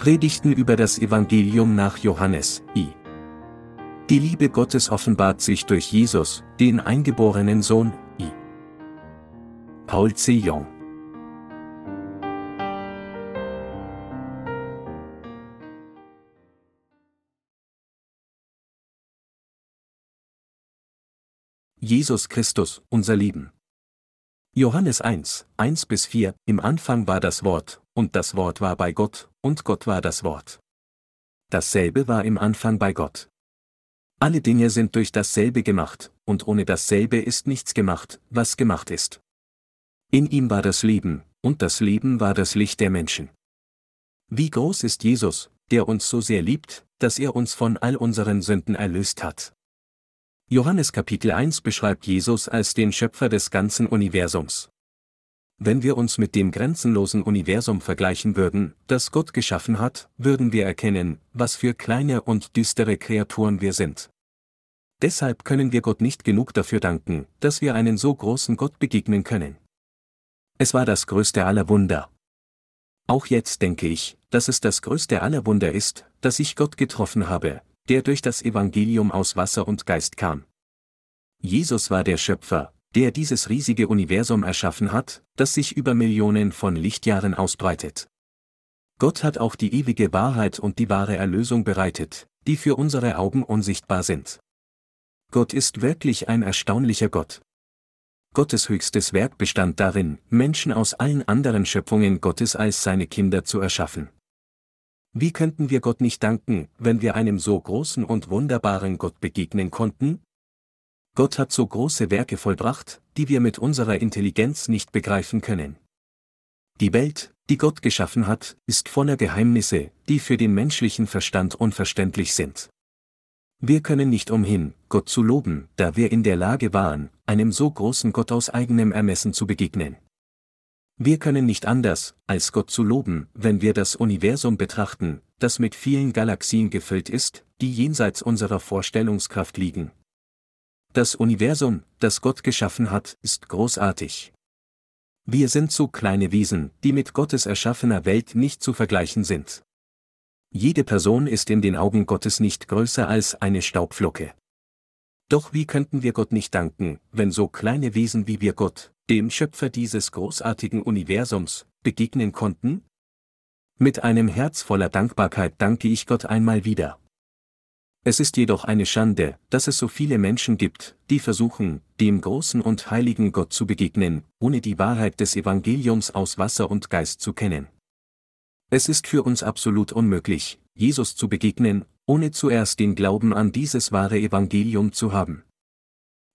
Predigten über das Evangelium nach Johannes, I. Die Liebe Gottes offenbart sich durch Jesus, den eingeborenen Sohn, I. Paul C. Jong Jesus Christus, unser Lieben. Johannes 1, 1 bis 4, im Anfang war das Wort, und das Wort war bei Gott, und Gott war das Wort. Dasselbe war im Anfang bei Gott. Alle Dinge sind durch dasselbe gemacht, und ohne dasselbe ist nichts gemacht, was gemacht ist. In ihm war das Leben, und das Leben war das Licht der Menschen. Wie groß ist Jesus, der uns so sehr liebt, dass er uns von all unseren Sünden erlöst hat. Johannes Kapitel 1 beschreibt Jesus als den Schöpfer des ganzen Universums. Wenn wir uns mit dem grenzenlosen Universum vergleichen würden, das Gott geschaffen hat, würden wir erkennen, was für kleine und düstere Kreaturen wir sind. Deshalb können wir Gott nicht genug dafür danken, dass wir einen so großen Gott begegnen können. Es war das größte aller Wunder. Auch jetzt denke ich, dass es das größte aller Wunder ist, dass ich Gott getroffen habe, der durch das Evangelium aus Wasser und Geist kam. Jesus war der Schöpfer, der dieses riesige Universum erschaffen hat, das sich über Millionen von Lichtjahren ausbreitet. Gott hat auch die ewige Wahrheit und die wahre Erlösung bereitet, die für unsere Augen unsichtbar sind. Gott ist wirklich ein erstaunlicher Gott. Gottes höchstes Werk bestand darin, Menschen aus allen anderen Schöpfungen Gottes als seine Kinder zu erschaffen. Wie könnten wir Gott nicht danken, wenn wir einem so großen und wunderbaren Gott begegnen konnten? Gott hat so große Werke vollbracht, die wir mit unserer Intelligenz nicht begreifen können. Die Welt, die Gott geschaffen hat, ist voller Geheimnisse, die für den menschlichen Verstand unverständlich sind. Wir können nicht umhin, Gott zu loben, da wir in der Lage waren, einem so großen Gott aus eigenem Ermessen zu begegnen. Wir können nicht anders, als Gott zu loben, wenn wir das Universum betrachten, das mit vielen Galaxien gefüllt ist, die jenseits unserer Vorstellungskraft liegen. Das Universum, das Gott geschaffen hat, ist großartig. Wir sind so kleine Wesen, die mit Gottes erschaffener Welt nicht zu vergleichen sind. Jede Person ist in den Augen Gottes nicht größer als eine Staubflocke. Doch wie könnten wir Gott nicht danken, wenn so kleine Wesen wie wir Gott, dem Schöpfer dieses großartigen Universums, begegnen konnten? Mit einem Herz voller Dankbarkeit danke ich Gott einmal wieder. Es ist jedoch eine Schande, dass es so viele Menschen gibt, die versuchen, dem großen und heiligen Gott zu begegnen, ohne die Wahrheit des Evangeliums aus Wasser und Geist zu kennen. Es ist für uns absolut unmöglich, Jesus zu begegnen, ohne zuerst den Glauben an dieses wahre Evangelium zu haben.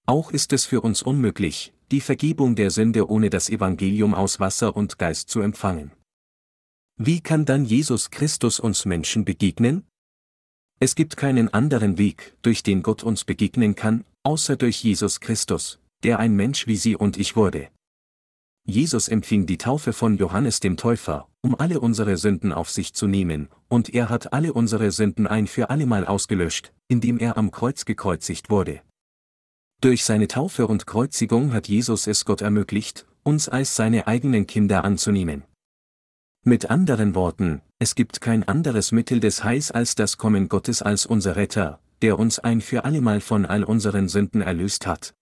Auch ist es für uns unmöglich, die Vergebung der Sünde ohne das Evangelium aus Wasser und Geist zu empfangen. Wie kann dann Jesus Christus uns Menschen begegnen? Es gibt keinen anderen Weg, durch den Gott uns begegnen kann, außer durch Jesus Christus, der ein Mensch wie Sie und ich wurde. Jesus empfing die Taufe von Johannes dem Täufer, um alle unsere Sünden auf sich zu nehmen, und er hat alle unsere Sünden ein für allemal ausgelöscht, indem er am Kreuz gekreuzigt wurde. Durch seine Taufe und Kreuzigung hat Jesus es Gott ermöglicht, uns als seine eigenen Kinder anzunehmen. Mit anderen Worten, es gibt kein anderes Mittel des Heils als das Kommen Gottes als unser Retter, der uns ein für allemal von all unseren Sünden erlöst hat.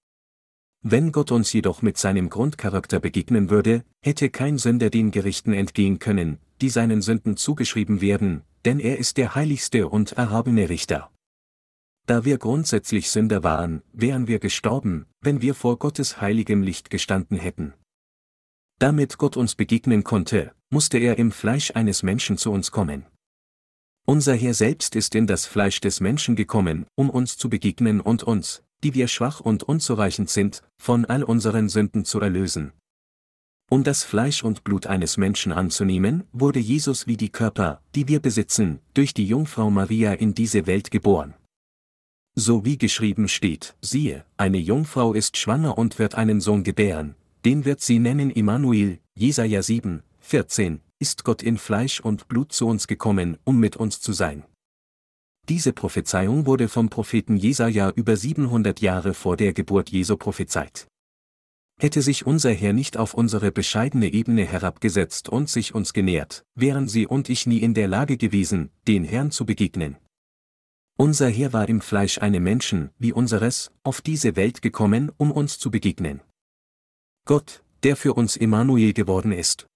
Wenn Gott uns jedoch mit seinem Grundcharakter begegnen würde, hätte kein Sünder den Gerichten entgehen können, die seinen Sünden zugeschrieben werden, denn er ist der heiligste und erhabene Richter. Da wir grundsätzlich Sünder waren, wären wir gestorben, wenn wir vor Gottes heiligem Licht gestanden hätten. Damit Gott uns begegnen konnte, musste er im Fleisch eines Menschen zu uns kommen. Unser Herr selbst ist in das Fleisch des Menschen gekommen, um uns zu begegnen und uns, die wir schwach und unzureichend sind, von all unseren Sünden zu erlösen. Um das Fleisch und Blut eines Menschen anzunehmen, wurde Jesus wie die Körper, die wir besitzen, durch die Jungfrau Maria in diese Welt geboren. So wie geschrieben steht, siehe, eine Jungfrau ist schwanger und wird einen Sohn gebären, den wird sie nennen Immanuel, Jesaja 7, 14, ist Gott in Fleisch und Blut zu uns gekommen, um mit uns zu sein. Diese Prophezeiung wurde vom Propheten Jesaja über 700 Jahre vor der Geburt Jesu prophezeit. Hätte sich unser Herr nicht auf unsere bescheidene Ebene herabgesetzt und sich uns genährt, wären Sie und ich nie in der Lage gewesen, den Herrn zu begegnen. Unser Herr war im Fleisch eine Menschen, wie unseres, auf diese Welt gekommen, um uns zu begegnen. Gott, der für uns Immanuel geworden ist.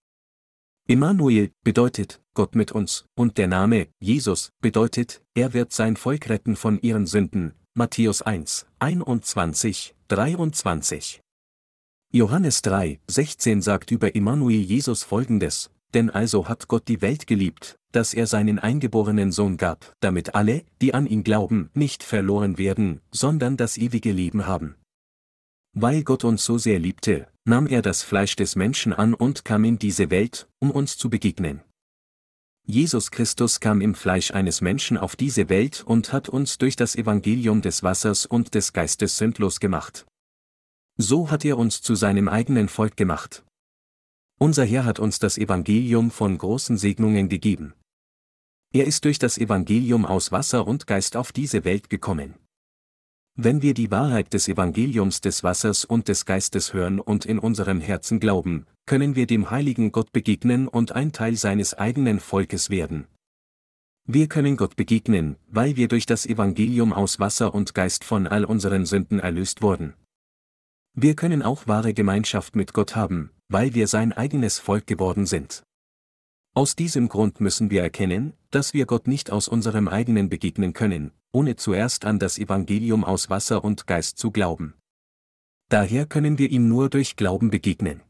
Immanuel bedeutet Gott mit uns, und der Name Jesus bedeutet, er wird sein Volk retten von ihren Sünden. Matthäus 1, 21, 23. Johannes 3, 16 sagt über Immanuel Jesus folgendes, denn also hat Gott die Welt geliebt, dass er seinen eingeborenen Sohn gab, damit alle, die an ihn glauben, nicht verloren werden, sondern das ewige Leben haben. Weil Gott uns so sehr liebte, nahm er das Fleisch des Menschen an und kam in diese Welt, um uns zu begegnen. Jesus Christus kam im Fleisch eines Menschen auf diese Welt und hat uns durch das Evangelium des Wassers und des Geistes sündlos gemacht. So hat er uns zu seinem eigenen Volk gemacht. Unser Herr hat uns das Evangelium von großen Segnungen gegeben. Er ist durch das Evangelium aus Wasser und Geist auf diese Welt gekommen. Wenn wir die Wahrheit des Evangeliums des Wassers und des Geistes hören und in unserem Herzen glauben, können wir dem heiligen Gott begegnen und ein Teil seines eigenen Volkes werden. Wir können Gott begegnen, weil wir durch das Evangelium aus Wasser und Geist von all unseren Sünden erlöst wurden. Wir können auch wahre Gemeinschaft mit Gott haben, weil wir sein eigenes Volk geworden sind. Aus diesem Grund müssen wir erkennen, dass wir Gott nicht aus unserem eigenen begegnen können, ohne zuerst an das Evangelium aus Wasser und Geist zu glauben. Daher können wir ihm nur durch Glauben begegnen.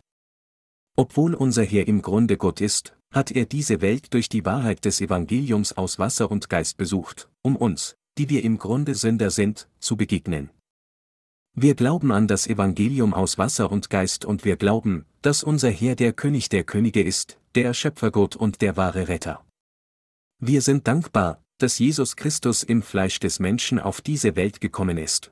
Obwohl unser Herr im Grunde Gott ist, hat er diese Welt durch die Wahrheit des Evangeliums aus Wasser und Geist besucht, um uns, die wir im Grunde Sünder sind, zu begegnen. Wir glauben an das Evangelium aus Wasser und Geist und wir glauben, dass unser Herr der König der Könige ist, der Schöpfergott und der wahre Retter. Wir sind dankbar, dass Jesus Christus im Fleisch des Menschen auf diese Welt gekommen ist.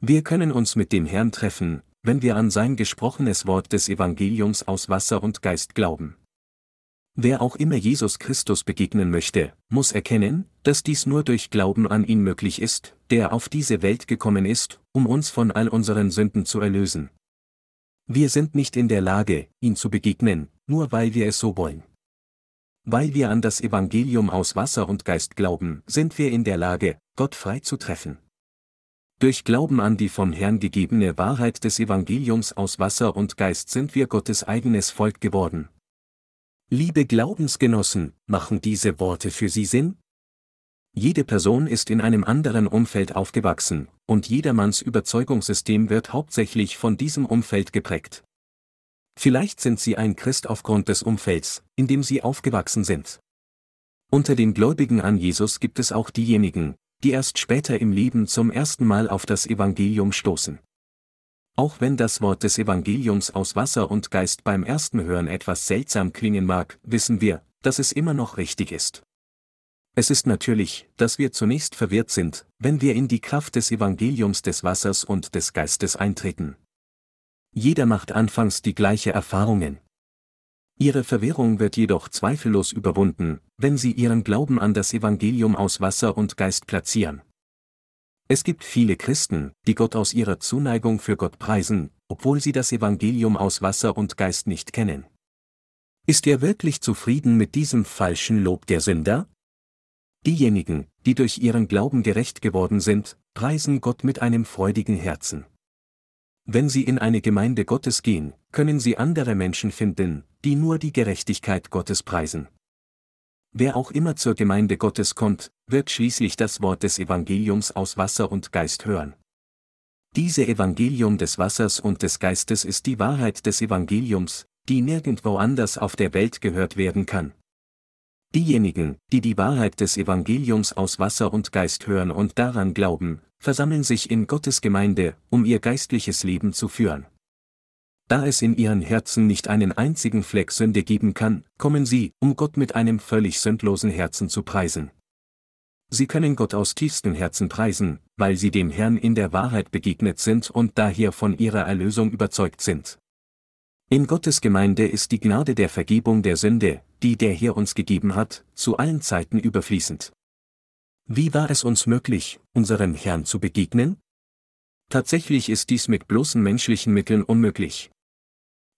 Wir können uns mit dem Herrn treffen, wenn wir an sein gesprochenes Wort des Evangeliums aus Wasser und Geist glauben. Wer auch immer Jesus Christus begegnen möchte, muss erkennen, dass dies nur durch Glauben an ihn möglich ist, der auf diese Welt gekommen ist, um uns von all unseren Sünden zu erlösen. Wir sind nicht in der Lage, ihn zu begegnen, nur weil wir es so wollen. Weil wir an das Evangelium aus Wasser und Geist glauben, sind wir in der Lage, Gott frei zu treffen. Durch Glauben an die vom Herrn gegebene Wahrheit des Evangeliums aus Wasser und Geist sind wir Gottes eigenes Volk geworden, Liebe Glaubensgenossen, machen diese Worte für Sie Sinn? Jede Person ist in einem anderen Umfeld aufgewachsen, und jedermanns Überzeugungssystem wird hauptsächlich von diesem Umfeld geprägt. Vielleicht sind Sie ein Christ aufgrund des Umfelds, in dem Sie aufgewachsen sind. Unter den Gläubigen an Jesus gibt es auch diejenigen, die erst später im Leben zum ersten Mal auf das Evangelium stoßen. Auch wenn das Wort des Evangeliums aus Wasser und Geist beim ersten Hören etwas seltsam klingen mag, wissen wir, dass es immer noch richtig ist. Es ist natürlich, dass wir zunächst verwirrt sind, wenn wir in die Kraft des Evangeliums des Wassers und des Geistes eintreten. Jeder macht anfangs die gleiche Erfahrungen. Ihre Verwirrung wird jedoch zweifellos überwunden, wenn Sie Ihren Glauben an das Evangelium aus Wasser und Geist platzieren. Es gibt viele Christen, die Gott aus ihrer Zuneigung für Gott preisen, obwohl sie das Evangelium aus Wasser und Geist nicht kennen. Ist er wirklich zufrieden mit diesem falschen Lob der Sünder? Diejenigen, die durch ihren Glauben gerecht geworden sind, preisen Gott mit einem freudigen Herzen. Wenn sie in eine Gemeinde Gottes gehen, können sie andere Menschen finden, die nur die Gerechtigkeit Gottes preisen. Wer auch immer zur Gemeinde Gottes kommt, wird schließlich das Wort des Evangeliums aus Wasser und Geist hören. Diese Evangelium des Wassers und des Geistes ist die Wahrheit des Evangeliums, die nirgendwo anders auf der Welt gehört werden kann. Diejenigen, die die Wahrheit des Evangeliums aus Wasser und Geist hören und daran glauben, versammeln sich in Gottes Gemeinde, um ihr geistliches Leben zu führen. Da es in ihren Herzen nicht einen einzigen Fleck Sünde geben kann, kommen sie, um Gott mit einem völlig sündlosen Herzen zu preisen. Sie können Gott aus tiefstem Herzen preisen, weil sie dem Herrn in der Wahrheit begegnet sind und daher von ihrer Erlösung überzeugt sind. In Gottes Gemeinde ist die Gnade der Vergebung der Sünde, die der Herr uns gegeben hat, zu allen Zeiten überfließend. Wie war es uns möglich, unserem Herrn zu begegnen? Tatsächlich ist dies mit bloßen menschlichen Mitteln unmöglich.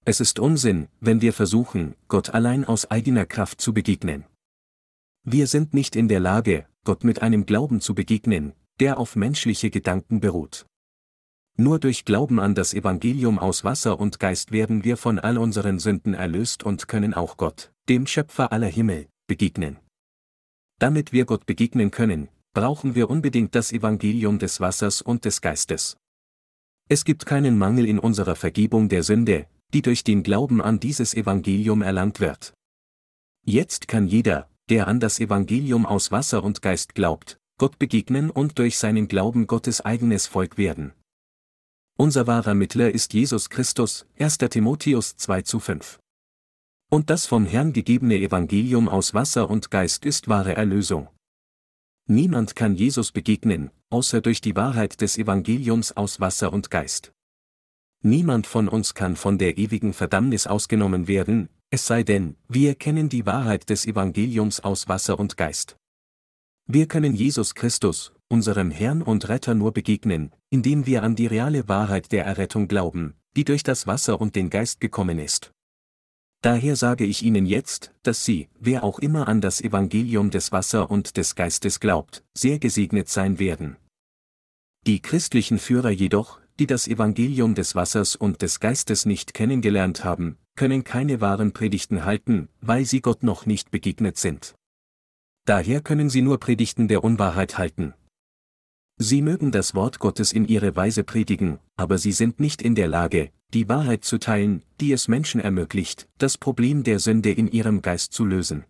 Es ist Unsinn, wenn wir versuchen, Gott allein aus eigener Kraft zu begegnen. Wir sind nicht in der Lage, Gott mit einem Glauben zu begegnen, der auf menschliche Gedanken beruht. Nur durch Glauben an das Evangelium aus Wasser und Geist werden wir von all unseren Sünden erlöst und können auch Gott, dem Schöpfer aller Himmel, begegnen. Damit wir Gott begegnen können, brauchen wir unbedingt das Evangelium des Wassers und des Geistes. Es gibt keinen Mangel in unserer Vergebung der Sünde, die durch den Glauben an dieses Evangelium erlangt wird. Jetzt kann jeder, der an das Evangelium aus Wasser und Geist glaubt, Gott begegnen und durch seinen Glauben Gottes eigenes Volk werden. Unser wahrer Mittler ist Jesus Christus, 1. Timotheus 2 zu 5. Und das vom Herrn gegebene Evangelium aus Wasser und Geist ist wahre Erlösung. Niemand kann Jesus begegnen, außer durch die Wahrheit des Evangeliums aus Wasser und Geist. Niemand von uns kann von der ewigen Verdammnis ausgenommen werden, es sei denn, wir kennen die Wahrheit des Evangeliums aus Wasser und Geist. Wir können Jesus Christus, unserem Herrn und Retter nur begegnen, indem wir an die reale Wahrheit der Errettung glauben, die durch das Wasser und den Geist gekommen ist. Daher sage ich Ihnen jetzt, dass Sie, wer auch immer an das Evangelium des Wasser und des Geistes glaubt, sehr gesegnet sein werden. Die christlichen Führer jedoch, die das Evangelium des Wassers und des Geistes nicht kennengelernt haben, können keine wahren Predigten halten, weil sie Gott noch nicht begegnet sind. Daher können sie nur Predigten der Unwahrheit halten. Sie mögen das Wort Gottes in ihre Weise predigen, aber sie sind nicht in der Lage, die Wahrheit zu teilen, die es Menschen ermöglicht, das Problem der Sünde in ihrem Geist zu lösen.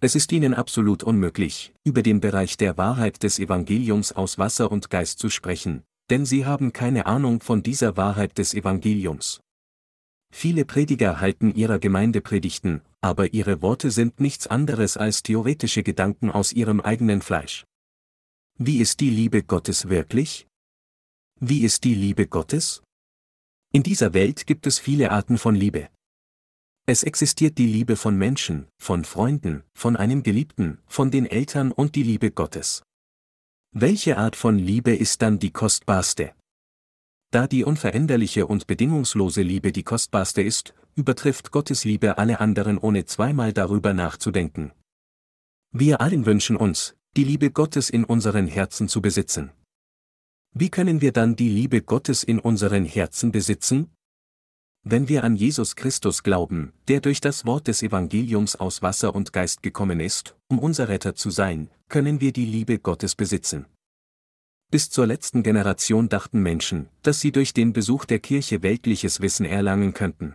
Es ist ihnen absolut unmöglich, über den Bereich der Wahrheit des Evangeliums aus Wasser und Geist zu sprechen, denn sie haben keine Ahnung von dieser Wahrheit des Evangeliums. Viele Prediger halten ihrer Gemeinde Predigten, aber ihre Worte sind nichts anderes als theoretische Gedanken aus ihrem eigenen Fleisch. Wie ist die Liebe Gottes wirklich? Wie ist die Liebe Gottes? In dieser Welt gibt es viele Arten von Liebe. Es existiert die Liebe von Menschen, von Freunden, von einem Geliebten, von den Eltern und die Liebe Gottes. Welche Art von Liebe ist dann die kostbarste? Da die unveränderliche und bedingungslose Liebe die kostbarste ist, übertrifft Gottes Liebe alle anderen ohne zweimal darüber nachzudenken. Wir allen wünschen uns, die Liebe Gottes in unseren Herzen zu besitzen. Wie können wir dann die Liebe Gottes in unseren Herzen besitzen? Wenn wir an Jesus Christus glauben, der durch das Wort des Evangeliums aus Wasser und Geist gekommen ist, um unser Retter zu sein, können wir die Liebe Gottes besitzen. Bis zur letzten Generation dachten Menschen, dass sie durch den Besuch der Kirche weltliches Wissen erlangen könnten.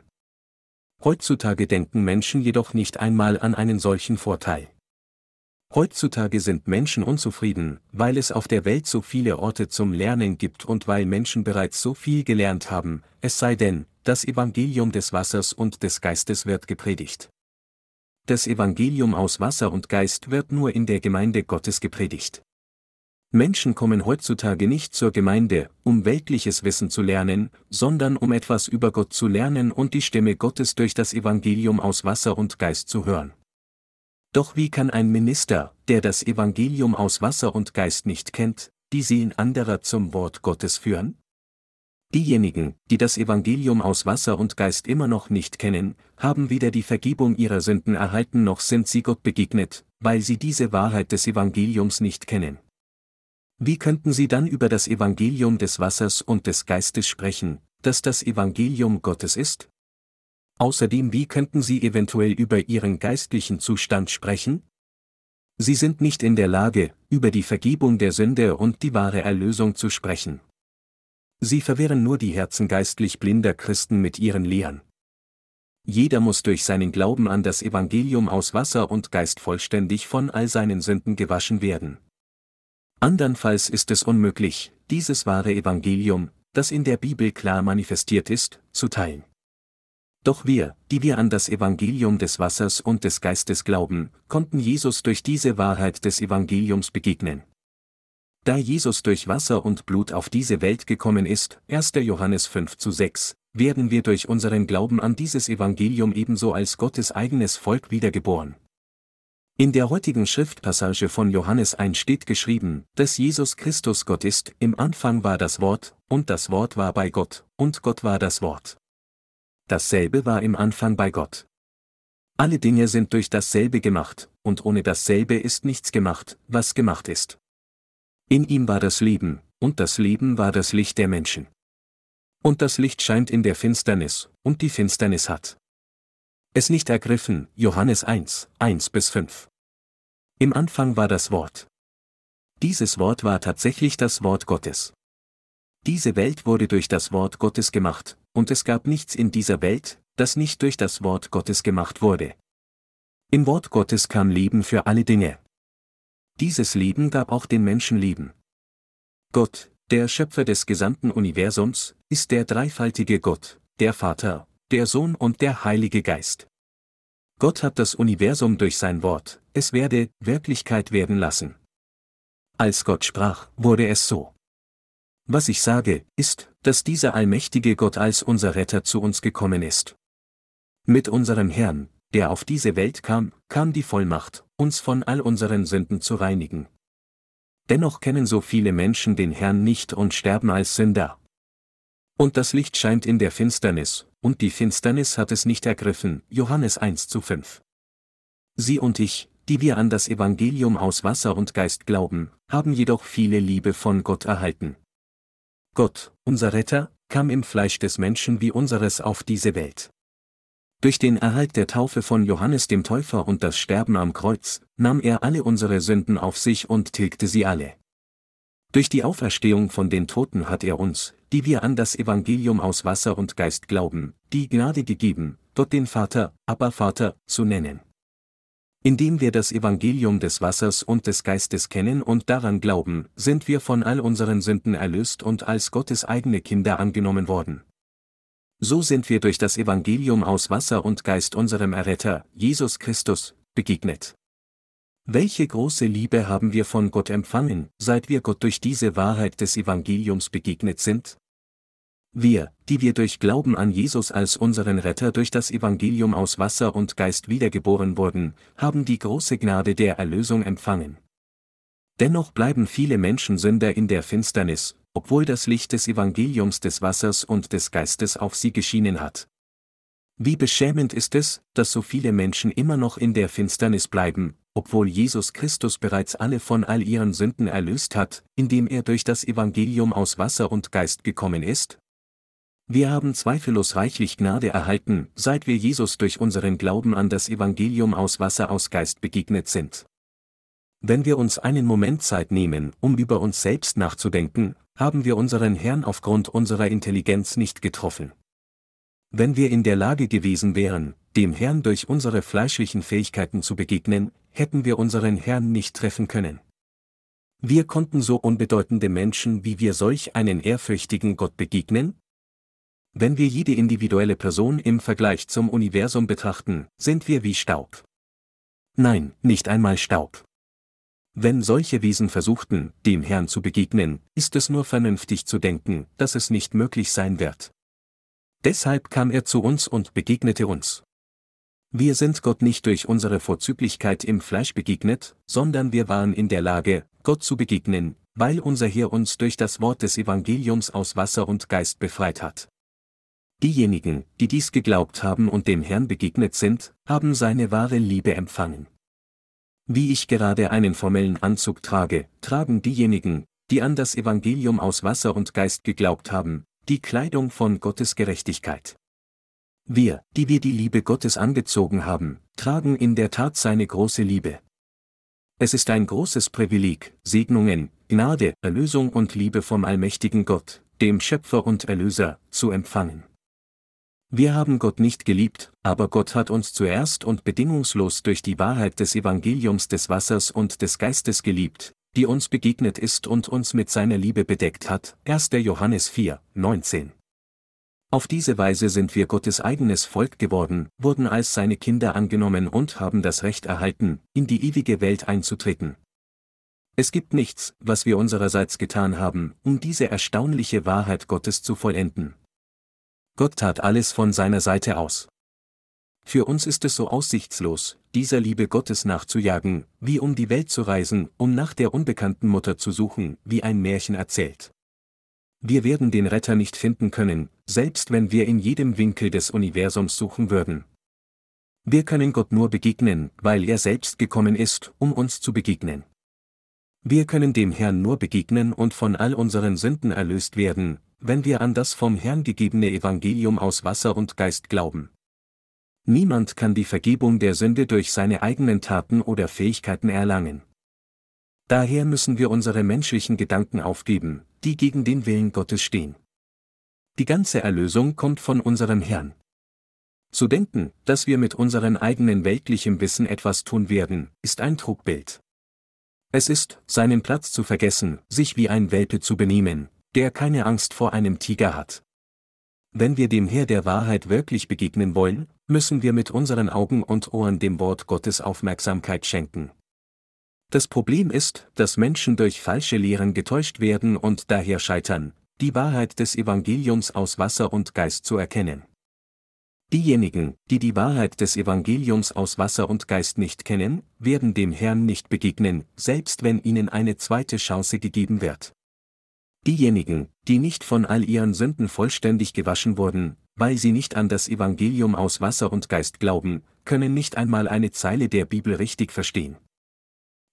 Heutzutage denken Menschen jedoch nicht einmal an einen solchen Vorteil. Heutzutage sind Menschen unzufrieden, weil es auf der Welt so viele Orte zum Lernen gibt und weil Menschen bereits so viel gelernt haben, es sei denn, das Evangelium des Wassers und des Geistes wird gepredigt. Das Evangelium aus Wasser und Geist wird nur in der Gemeinde Gottes gepredigt. Menschen kommen heutzutage nicht zur Gemeinde, um weltliches Wissen zu lernen, sondern um etwas über Gott zu lernen und die Stimme Gottes durch das Evangelium aus Wasser und Geist zu hören. Doch wie kann ein Minister, der das Evangelium aus Wasser und Geist nicht kennt, die Seelen anderer zum Wort Gottes führen? Diejenigen, die das Evangelium aus Wasser und Geist immer noch nicht kennen, haben weder die Vergebung ihrer Sünden erhalten noch sind sie Gott begegnet, weil sie diese Wahrheit des Evangeliums nicht kennen. Wie könnten sie dann über das Evangelium des Wassers und des Geistes sprechen, das das Evangelium Gottes ist? Außerdem wie könnten sie eventuell über ihren geistlichen Zustand sprechen? Sie sind nicht in der Lage, über die Vergebung der Sünde und die wahre Erlösung zu sprechen. Sie verwirren nur die Herzen geistlich blinder Christen mit ihren Lehren. Jeder muss durch seinen Glauben an das Evangelium aus Wasser und Geist vollständig von all seinen Sünden gewaschen werden. Andernfalls ist es unmöglich, dieses wahre Evangelium, das in der Bibel klar manifestiert ist, zu teilen. Doch wir, die wir an das Evangelium des Wassers und des Geistes glauben, konnten Jesus durch diese Wahrheit des Evangeliums begegnen. Da Jesus durch Wasser und Blut auf diese Welt gekommen ist, 1. Johannes 5 zu 6, werden wir durch unseren Glauben an dieses Evangelium ebenso als Gottes eigenes Volk wiedergeboren. In der heutigen Schriftpassage von Johannes 1 steht geschrieben, dass Jesus Christus Gott ist, im Anfang war das Wort, und das Wort war bei Gott, und Gott war das Wort. Dasselbe war im Anfang bei Gott. Alle Dinge sind durch dasselbe gemacht, und ohne dasselbe ist nichts gemacht, was gemacht ist. In ihm war das Leben, und das Leben war das Licht der Menschen. Und das Licht scheint in der Finsternis, und die Finsternis hat es nicht ergriffen, Johannes 1, 1 bis 5. Im Anfang war das Wort. Dieses Wort war tatsächlich das Wort Gottes. Diese Welt wurde durch das Wort Gottes gemacht, und es gab nichts in dieser Welt, das nicht durch das Wort Gottes gemacht wurde. Im Wort Gottes kam Leben für alle Dinge. Dieses Leben gab auch den Menschen Leben. Gott, der Schöpfer des gesamten Universums, ist der dreifaltige Gott, der Vater, der Sohn und der Heilige Geist. Gott hat das Universum durch sein Wort, es werde, Wirklichkeit werden lassen. Als Gott sprach, wurde es so. Was ich sage, ist, dass dieser allmächtige Gott als unser Retter zu uns gekommen ist. Mit unserem Herrn, der auf diese Welt kam, kam die Vollmacht, uns von all unseren Sünden zu reinigen. Dennoch kennen so viele Menschen den Herrn nicht und sterben als Sünder. Und das Licht scheint in der Finsternis, und die Finsternis hat es nicht ergriffen, Johannes 1 zu 5. Sie und ich, die wir an das Evangelium aus Wasser und Geist glauben, haben jedoch viele Liebe von Gott erhalten. Gott, unser Retter, kam im Fleisch des Menschen wie unseres auf diese Welt. Durch den Erhalt der Taufe von Johannes dem Täufer und das Sterben am Kreuz, nahm er alle unsere Sünden auf sich und tilgte sie alle. Durch die Auferstehung von den Toten hat er uns, die wir an das Evangelium aus Wasser und Geist glauben, die Gnade gegeben, Gott den Vater, aber Vater, zu nennen. Indem wir das Evangelium des Wassers und des Geistes kennen und daran glauben, sind wir von all unseren Sünden erlöst und als Gottes eigene Kinder angenommen worden. So sind wir durch das Evangelium aus Wasser und Geist unserem Erretter, Jesus Christus, begegnet. Welche große Liebe haben wir von Gott empfangen, seit wir Gott durch diese Wahrheit des Evangeliums begegnet sind? Wir, die wir durch Glauben an Jesus als unseren Retter durch das Evangelium aus Wasser und Geist wiedergeboren wurden, haben die große Gnade der Erlösung empfangen. Dennoch bleiben viele Menschen Sünder in der Finsternis, obwohl das Licht des Evangeliums des Wassers und des Geistes auf sie geschienen hat. Wie beschämend ist es, dass so viele Menschen immer noch in der Finsternis bleiben, obwohl Jesus Christus bereits alle von all ihren Sünden erlöst hat, indem er durch das Evangelium aus Wasser und Geist gekommen ist? Wir haben zweifellos reichlich Gnade erhalten, seit wir Jesus durch unseren Glauben an das Evangelium aus Wasser aus Geist begegnet sind. Wenn wir uns einen Moment Zeit nehmen, um über uns selbst nachzudenken, haben wir unseren Herrn aufgrund unserer Intelligenz nicht getroffen. Wenn wir in der Lage gewesen wären, dem Herrn durch unsere fleischlichen Fähigkeiten zu begegnen, hätten wir unseren Herrn nicht treffen können. Wir konnten so unbedeutende Menschen wie wir solch einen ehrfürchtigen Gott begegnen? Wenn wir jede individuelle Person im Vergleich zum Universum betrachten, sind wir wie Staub. Nein, nicht einmal Staub. Wenn solche Wesen versuchten, dem Herrn zu begegnen, ist es nur vernünftig zu denken, dass es nicht möglich sein wird. Deshalb kam er zu uns und begegnete uns. Wir sind Gott nicht durch unsere Vorzüglichkeit im Fleisch begegnet, sondern wir waren in der Lage, Gott zu begegnen, weil unser Herr uns durch das Wort des Evangeliums aus Wasser und Geist befreit hat. Diejenigen, die dies geglaubt haben und dem Herrn begegnet sind, haben seine wahre Liebe empfangen. Wie ich gerade einen formellen Anzug trage, tragen diejenigen, die an das Evangelium aus Wasser und Geist geglaubt haben, die Kleidung von Gottes Gerechtigkeit. Wir, die wir die Liebe Gottes angezogen haben, tragen in der Tat seine große Liebe. Es ist ein großes Privileg, Segnungen, Gnade, Erlösung und Liebe vom allmächtigen Gott, dem Schöpfer und Erlöser, zu empfangen. Wir haben Gott nicht geliebt, aber Gott hat uns zuerst und bedingungslos durch die Wahrheit des Evangeliums des Wassers und des Geistes geliebt, die uns begegnet ist und uns mit seiner Liebe bedeckt hat. 1. Johannes 4, 19. Auf diese Weise sind wir Gottes eigenes Volk geworden, wurden als seine Kinder angenommen und haben das Recht erhalten, in die ewige Welt einzutreten. Es gibt nichts, was wir unsererseits getan haben, um diese erstaunliche Wahrheit Gottes zu vollenden. Gott tat alles von seiner Seite aus. für uns ist es so aussichtslos, dieser Liebe Gottes nachzujagen, wie um die Welt zu reisen, um nach der unbekannten Mutter zu suchen, wie ein Märchen erzählt. Wir werden den Retter nicht finden können, selbst wenn wir in jedem Winkel des Universums suchen würden. Wir können Gott nur begegnen, weil er selbst gekommen ist, um uns zu begegnen. Wir können dem Herrn nur begegnen und von all unseren Sünden erlöst werden, wenn wir an das vom Herrn gegebene Evangelium aus Wasser und Geist glauben. Niemand kann die Vergebung der Sünde durch seine eigenen Taten oder Fähigkeiten erlangen. Daher müssen wir unsere menschlichen Gedanken aufgeben, die gegen den Willen Gottes stehen. Die ganze Erlösung kommt von unserem Herrn. Zu denken, dass wir mit unserem eigenen weltlichem Wissen etwas tun werden, ist ein Trugbild. Es ist, seinen Platz zu vergessen, sich wie ein Welpe zu benehmen, der keine Angst vor einem Tiger hat. Wenn wir dem Herr der Wahrheit wirklich begegnen wollen, müssen wir mit unseren Augen und Ohren dem Wort Gottes Aufmerksamkeit schenken. Das Problem ist, dass Menschen durch falsche Lehren getäuscht werden und daher scheitern, die Wahrheit des Evangeliums aus Wasser und Geist zu erkennen. Diejenigen, die die Wahrheit des Evangeliums aus Wasser und Geist nicht kennen, werden dem Herrn nicht begegnen, selbst wenn ihnen eine zweite Chance gegeben wird. Diejenigen, die nicht von all ihren Sünden vollständig gewaschen wurden, weil sie nicht an das Evangelium aus Wasser und Geist glauben, können nicht einmal eine Zeile der Bibel richtig verstehen.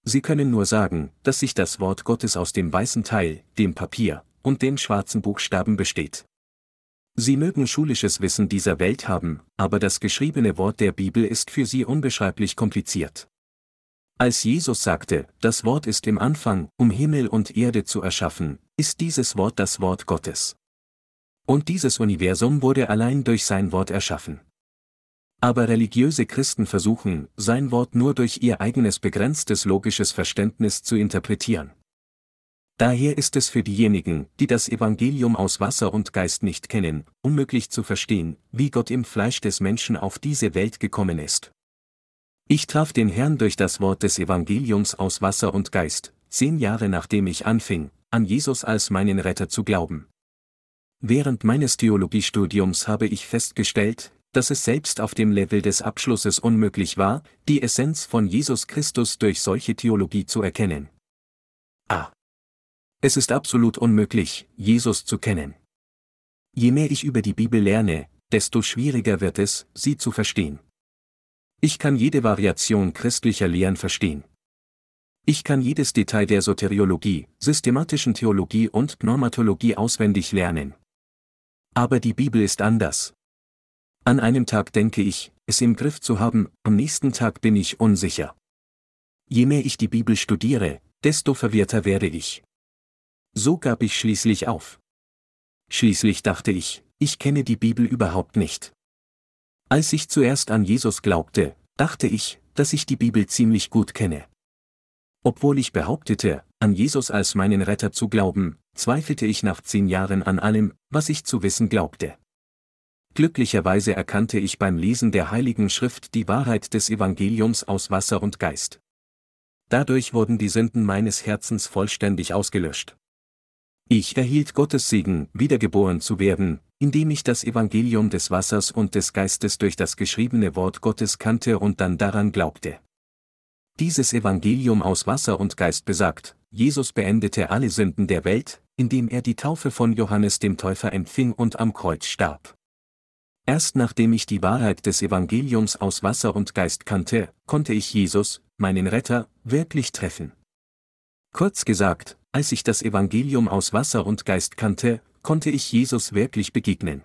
Sie können nur sagen, dass sich das Wort Gottes aus dem weißen Teil, dem Papier, und den schwarzen Buchstaben besteht. Sie mögen schulisches Wissen dieser Welt haben, aber das geschriebene Wort der Bibel ist für sie unbeschreiblich kompliziert. Als Jesus sagte, das Wort ist im Anfang, um Himmel und Erde zu erschaffen, ist dieses Wort das Wort Gottes. Und dieses Universum wurde allein durch sein Wort erschaffen. Aber religiöse Christen versuchen, sein Wort nur durch ihr eigenes begrenztes logisches Verständnis zu interpretieren. Daher ist es für diejenigen, die das Evangelium aus Wasser und Geist nicht kennen, unmöglich zu verstehen, wie Gott im Fleisch des Menschen auf diese Welt gekommen ist. Ich traf den Herrn durch das Wort des Evangeliums aus Wasser und Geist, zehn Jahre nachdem ich anfing, an Jesus als meinen Retter zu glauben. Während meines Theologiestudiums habe ich festgestellt, dass es selbst auf dem Level des Abschlusses unmöglich war, die Essenz von Jesus Christus durch solche Theologie zu erkennen. A. Es ist absolut unmöglich, Jesus zu kennen. Je mehr ich über die Bibel lerne, desto schwieriger wird es, sie zu verstehen. Ich kann jede Variation christlicher Lehren verstehen. Ich kann jedes Detail der Soteriologie, systematischen Theologie und Pneumatologie auswendig lernen. Aber die Bibel ist anders. An einem Tag denke ich, es im Griff zu haben, am nächsten Tag bin ich unsicher. Je mehr ich die Bibel studiere, desto verwirrter werde ich. So gab ich schließlich auf. Schließlich dachte ich, ich kenne die Bibel überhaupt nicht. Als ich zuerst an Jesus glaubte, dachte ich, dass ich die Bibel ziemlich gut kenne. Obwohl ich behauptete, an Jesus als meinen Retter zu glauben, zweifelte ich nach zehn Jahren an allem, was ich zu wissen glaubte. Glücklicherweise erkannte ich beim Lesen der Heiligen Schrift die Wahrheit des Evangeliums aus Wasser und Geist. Dadurch wurden die Sünden meines Herzens vollständig ausgelöscht. Ich erhielt Gottes Segen, wiedergeboren zu werden, indem ich das Evangelium des Wassers und des Geistes durch das geschriebene Wort Gottes kannte und dann daran glaubte. Dieses Evangelium aus Wasser und Geist besagt, Jesus beendete alle Sünden der Welt, indem er die Taufe von Johannes dem Täufer empfing und am Kreuz starb. Erst nachdem ich die Wahrheit des Evangeliums aus Wasser und Geist kannte, konnte ich Jesus, meinen Retter, wirklich treffen. Kurz gesagt, als ich das Evangelium aus Wasser und Geist kannte, konnte ich Jesus wirklich begegnen.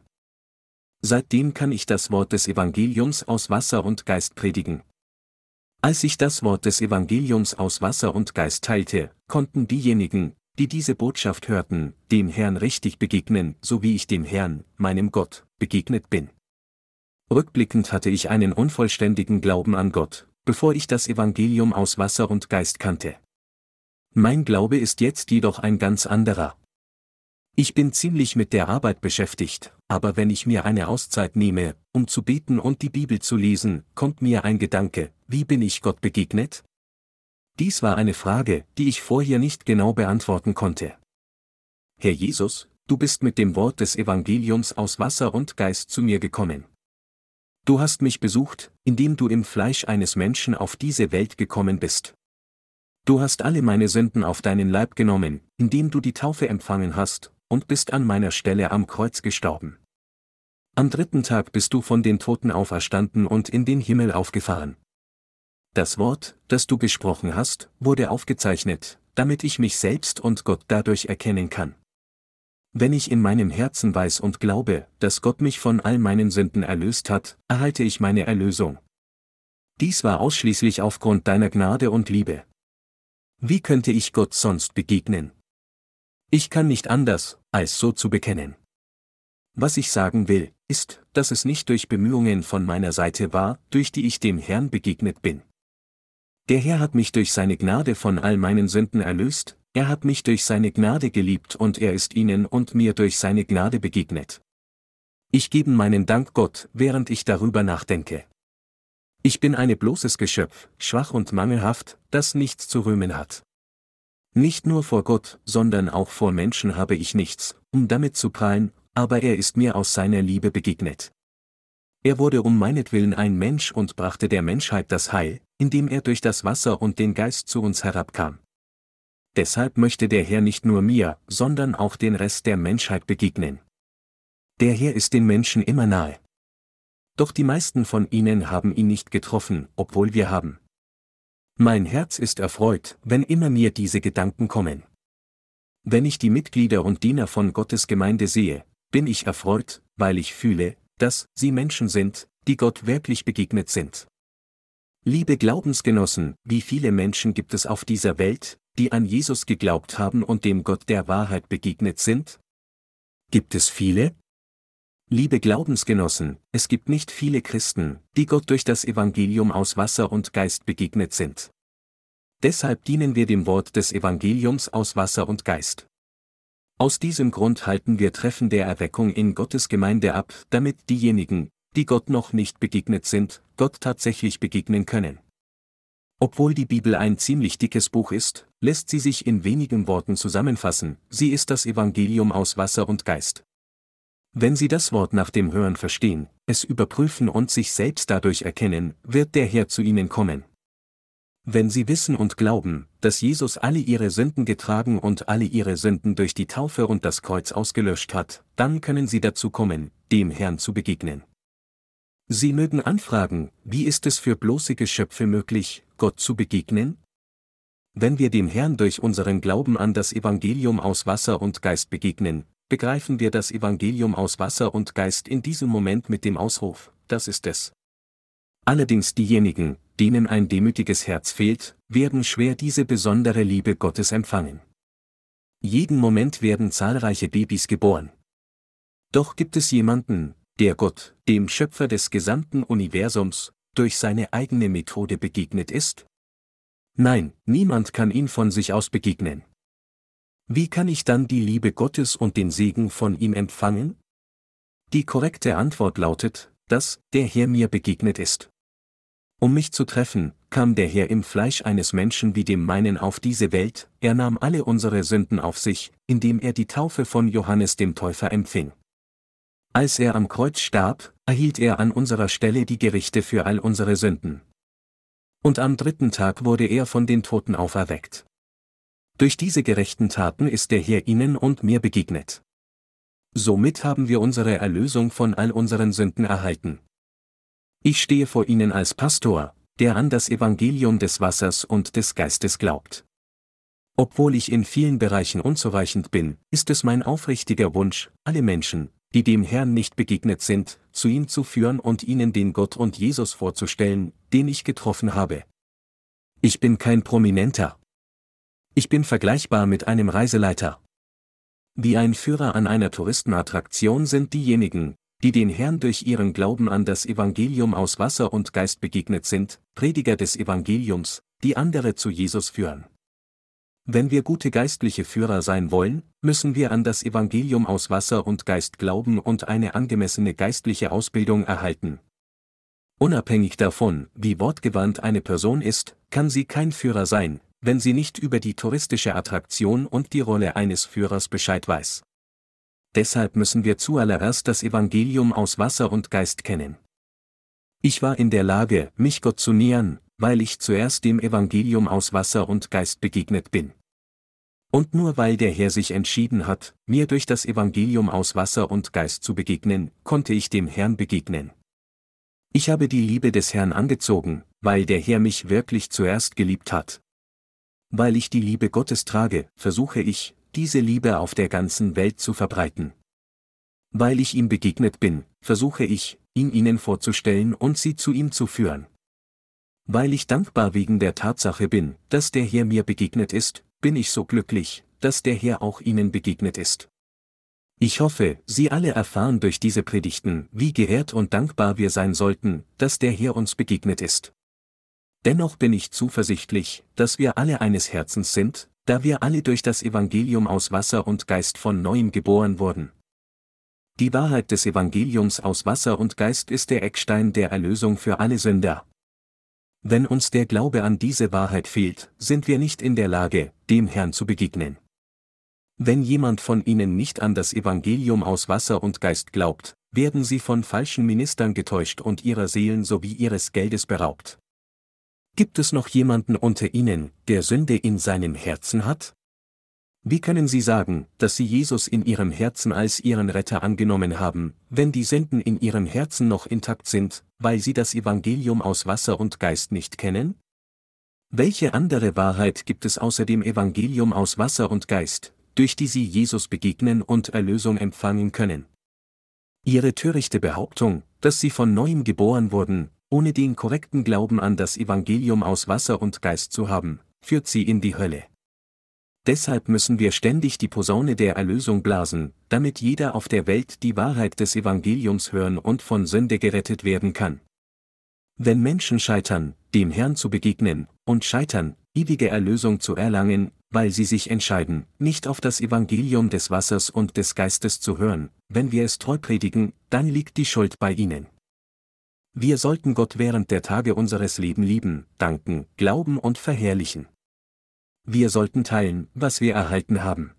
Seitdem kann ich das Wort des Evangeliums aus Wasser und Geist predigen. Als ich das Wort des Evangeliums aus Wasser und Geist teilte, konnten diejenigen, die diese Botschaft hörten, dem Herrn richtig begegnen, so wie ich dem Herrn, meinem Gott, begegnet bin. Rückblickend hatte ich einen unvollständigen Glauben an Gott, bevor ich das Evangelium aus Wasser und Geist kannte. Mein Glaube ist jetzt jedoch ein ganz anderer. Ich bin ziemlich mit der Arbeit beschäftigt, aber wenn ich mir eine Auszeit nehme, um zu beten und die Bibel zu lesen, kommt mir ein Gedanke, wie bin ich Gott begegnet? Dies war eine Frage, die ich vorher nicht genau beantworten konnte. Herr Jesus, du bist mit dem Wort des Evangeliums aus Wasser und Geist zu mir gekommen. Du hast mich besucht, indem du im Fleisch eines Menschen auf diese Welt gekommen bist. Du hast alle meine Sünden auf deinen Leib genommen, indem du die Taufe empfangen hast, und bist an meiner Stelle am Kreuz gestorben. Am dritten Tag bist du von den Toten auferstanden und in den Himmel aufgefahren. Das Wort, das du gesprochen hast, wurde aufgezeichnet, damit ich mich selbst und Gott dadurch erkennen kann. Wenn ich in meinem Herzen weiß und glaube, dass Gott mich von all meinen Sünden erlöst hat, erhalte ich meine Erlösung. Dies war ausschließlich aufgrund deiner Gnade und Liebe. Wie könnte ich Gott sonst begegnen? Ich kann nicht anders, als so zu bekennen. Was ich sagen will, ist, dass es nicht durch Bemühungen von meiner Seite war, durch die ich dem Herrn begegnet bin. Der Herr hat mich durch seine Gnade von all meinen Sünden erlöst, er hat mich durch seine Gnade geliebt und er ist ihnen und mir durch seine Gnade begegnet. Ich gebe meinen Dank Gott, während ich darüber nachdenke. Ich bin eine bloßes Geschöpf, schwach und mangelhaft, das nichts zu rühmen hat. Nicht nur vor Gott, sondern auch vor Menschen habe ich nichts, um damit zu prallen, aber er ist mir aus seiner Liebe begegnet. Er wurde um meinetwillen ein Mensch und brachte der Menschheit das Heil, indem er durch das Wasser und den Geist zu uns herabkam. Deshalb möchte der Herr nicht nur mir, sondern auch den Rest der Menschheit begegnen. Der Herr ist den Menschen immer nahe. Doch die meisten von ihnen haben ihn nicht getroffen, obwohl wir haben. Mein Herz ist erfreut, wenn immer mir diese Gedanken kommen. Wenn ich die Mitglieder und Diener von Gottes Gemeinde sehe, bin ich erfreut, weil ich fühle, dass sie Menschen sind, die Gott wirklich begegnet sind. Liebe Glaubensgenossen, wie viele Menschen gibt es auf dieser Welt, die an Jesus geglaubt haben und dem Gott der Wahrheit begegnet sind? Gibt es viele? Liebe Glaubensgenossen, es gibt nicht viele Christen, die Gott durch das Evangelium aus Wasser und Geist begegnet sind. Deshalb dienen wir dem Wort des Evangeliums aus Wasser und Geist. Aus diesem Grund halten wir Treffen der Erweckung in Gottes Gemeinde ab, damit diejenigen, die Gott noch nicht begegnet sind, Gott tatsächlich begegnen können. Obwohl die Bibel ein ziemlich dickes Buch ist, lässt sie sich in wenigen Worten zusammenfassen, sie ist das Evangelium aus Wasser und Geist. Wenn Sie das Wort nach dem Hören verstehen, es überprüfen und sich selbst dadurch erkennen, wird der Herr zu Ihnen kommen. Wenn Sie wissen und glauben, dass Jesus alle Ihre Sünden getragen und alle Ihre Sünden durch die Taufe und das Kreuz ausgelöscht hat, dann können Sie dazu kommen, dem Herrn zu begegnen. Sie mögen anfragen, wie ist es für bloße Geschöpfe möglich, Gott zu begegnen? Wenn wir dem Herrn durch unseren Glauben an das Evangelium aus Wasser und Geist begegnen, begreifen wir das Evangelium aus Wasser und Geist in diesem Moment mit dem Ausruf, das ist es. Allerdings diejenigen, denen ein demütiges Herz fehlt, werden schwer diese besondere Liebe Gottes empfangen. Jeden Moment werden zahlreiche Babys geboren. Doch gibt es jemanden, der Gott, dem Schöpfer des gesamten Universums, durch seine eigene Methode begegnet ist? Nein, niemand kann ihn von sich aus begegnen. Wie kann ich dann die Liebe Gottes und den Segen von ihm empfangen? Die korrekte Antwort lautet, dass der Herr mir begegnet ist. Um mich zu treffen, kam der Herr im Fleisch eines Menschen wie dem meinen auf diese Welt, er nahm alle unsere Sünden auf sich, indem er die Taufe von Johannes dem Täufer empfing. Als er am Kreuz starb, erhielt er an unserer Stelle die Gerichte für all unsere Sünden. Und am dritten Tag wurde er von den Toten auferweckt. Durch diese gerechten Taten ist der Herr ihnen und mir begegnet. Somit haben wir unsere Erlösung von all unseren Sünden erhalten. Ich stehe vor Ihnen als Pastor, der an das Evangelium des Wassers und des Geistes glaubt. Obwohl ich in vielen Bereichen unzureichend bin, ist es mein aufrichtiger Wunsch, alle Menschen, die dem Herrn nicht begegnet sind, zu ihm zu führen und ihnen den Gott und Jesus vorzustellen, den ich getroffen habe. Ich bin kein Prominenter. Ich bin vergleichbar mit einem Reiseleiter. Wie ein Führer an einer Touristenattraktion sind diejenigen, die den Herrn durch ihren Glauben an das Evangelium aus Wasser und Geist begegnet sind, Prediger des Evangeliums, die andere zu Jesus führen. Wenn wir gute geistliche Führer sein wollen, müssen wir an das Evangelium aus Wasser und Geist glauben und eine angemessene geistliche Ausbildung erhalten. Unabhängig davon, wie wortgewandt eine Person ist, kann sie kein Führer sein, wenn sie nicht über die touristische Attraktion und die Rolle eines Führers Bescheid weiß. Deshalb müssen wir zuallererst das Evangelium aus Wasser und Geist kennen. Ich war in der Lage, mich Gott zu nähern, weil ich zuerst dem Evangelium aus Wasser und Geist begegnet bin. Und nur weil der Herr sich entschieden hat, mir durch das Evangelium aus Wasser und Geist zu begegnen, konnte ich dem Herrn begegnen. Ich habe die Liebe des Herrn angezogen, weil der Herr mich wirklich zuerst geliebt hat. Weil ich die Liebe Gottes trage, versuche ich, diese Liebe auf der ganzen Welt zu verbreiten. Weil ich ihm begegnet bin, versuche ich, ihn ihnen vorzustellen und sie zu ihm zu führen. Weil ich dankbar wegen der Tatsache bin, dass der Herr mir begegnet ist, bin ich so glücklich, dass der Herr auch Ihnen begegnet ist. Ich hoffe, Sie alle erfahren durch diese Predigten, wie geehrt und dankbar wir sein sollten, dass der Herr uns begegnet ist. Dennoch bin ich zuversichtlich, dass wir alle eines Herzens sind, da wir alle durch das Evangelium aus Wasser und Geist von neuem geboren wurden. Die Wahrheit des Evangeliums aus Wasser und Geist ist der Eckstein der Erlösung für alle Sünder. Wenn uns der Glaube an diese Wahrheit fehlt, sind wir nicht in der Lage, dem Herrn zu begegnen. Wenn jemand von Ihnen nicht an das Evangelium aus Wasser und Geist glaubt, werden Sie von falschen Ministern getäuscht und Ihrer Seelen sowie Ihres Geldes beraubt. Gibt es noch jemanden unter Ihnen, der Sünde in seinem Herzen hat? Wie können Sie sagen, dass Sie Jesus in Ihrem Herzen als Ihren Retter angenommen haben, wenn die Sünden in Ihrem Herzen noch intakt sind, weil Sie das Evangelium aus Wasser und Geist nicht kennen? Welche andere Wahrheit gibt es außer dem Evangelium aus Wasser und Geist, durch die Sie Jesus begegnen und Erlösung empfangen können? Ihre törichte Behauptung, dass Sie von neuem geboren wurden, ohne den korrekten Glauben an das Evangelium aus Wasser und Geist zu haben, führt Sie in die Hölle. Deshalb müssen wir ständig die Posaune der Erlösung blasen, damit jeder auf der Welt die Wahrheit des Evangeliums hören und von Sünde gerettet werden kann. Wenn Menschen scheitern, dem Herrn zu begegnen, und scheitern, ewige Erlösung zu erlangen, weil sie sich entscheiden, nicht auf das Evangelium des Wassers und des Geistes zu hören, wenn wir es treu predigen, dann liegt die Schuld bei ihnen. Wir sollten Gott während der Tage unseres Lebens lieben, danken, glauben und verherrlichen. Wir sollten teilen, was wir erhalten haben.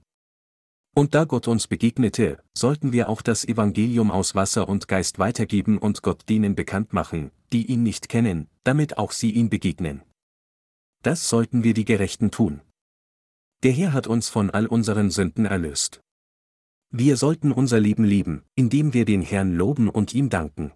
Und da Gott uns begegnete, sollten wir auch das Evangelium aus Wasser und Geist weitergeben und Gott denen bekannt machen, die ihn nicht kennen, damit auch sie ihm begegnen. Das sollten wir die Gerechten tun. Der Herr hat uns von all unseren Sünden erlöst. Wir sollten unser Leben leben, indem wir den Herrn loben und ihm danken.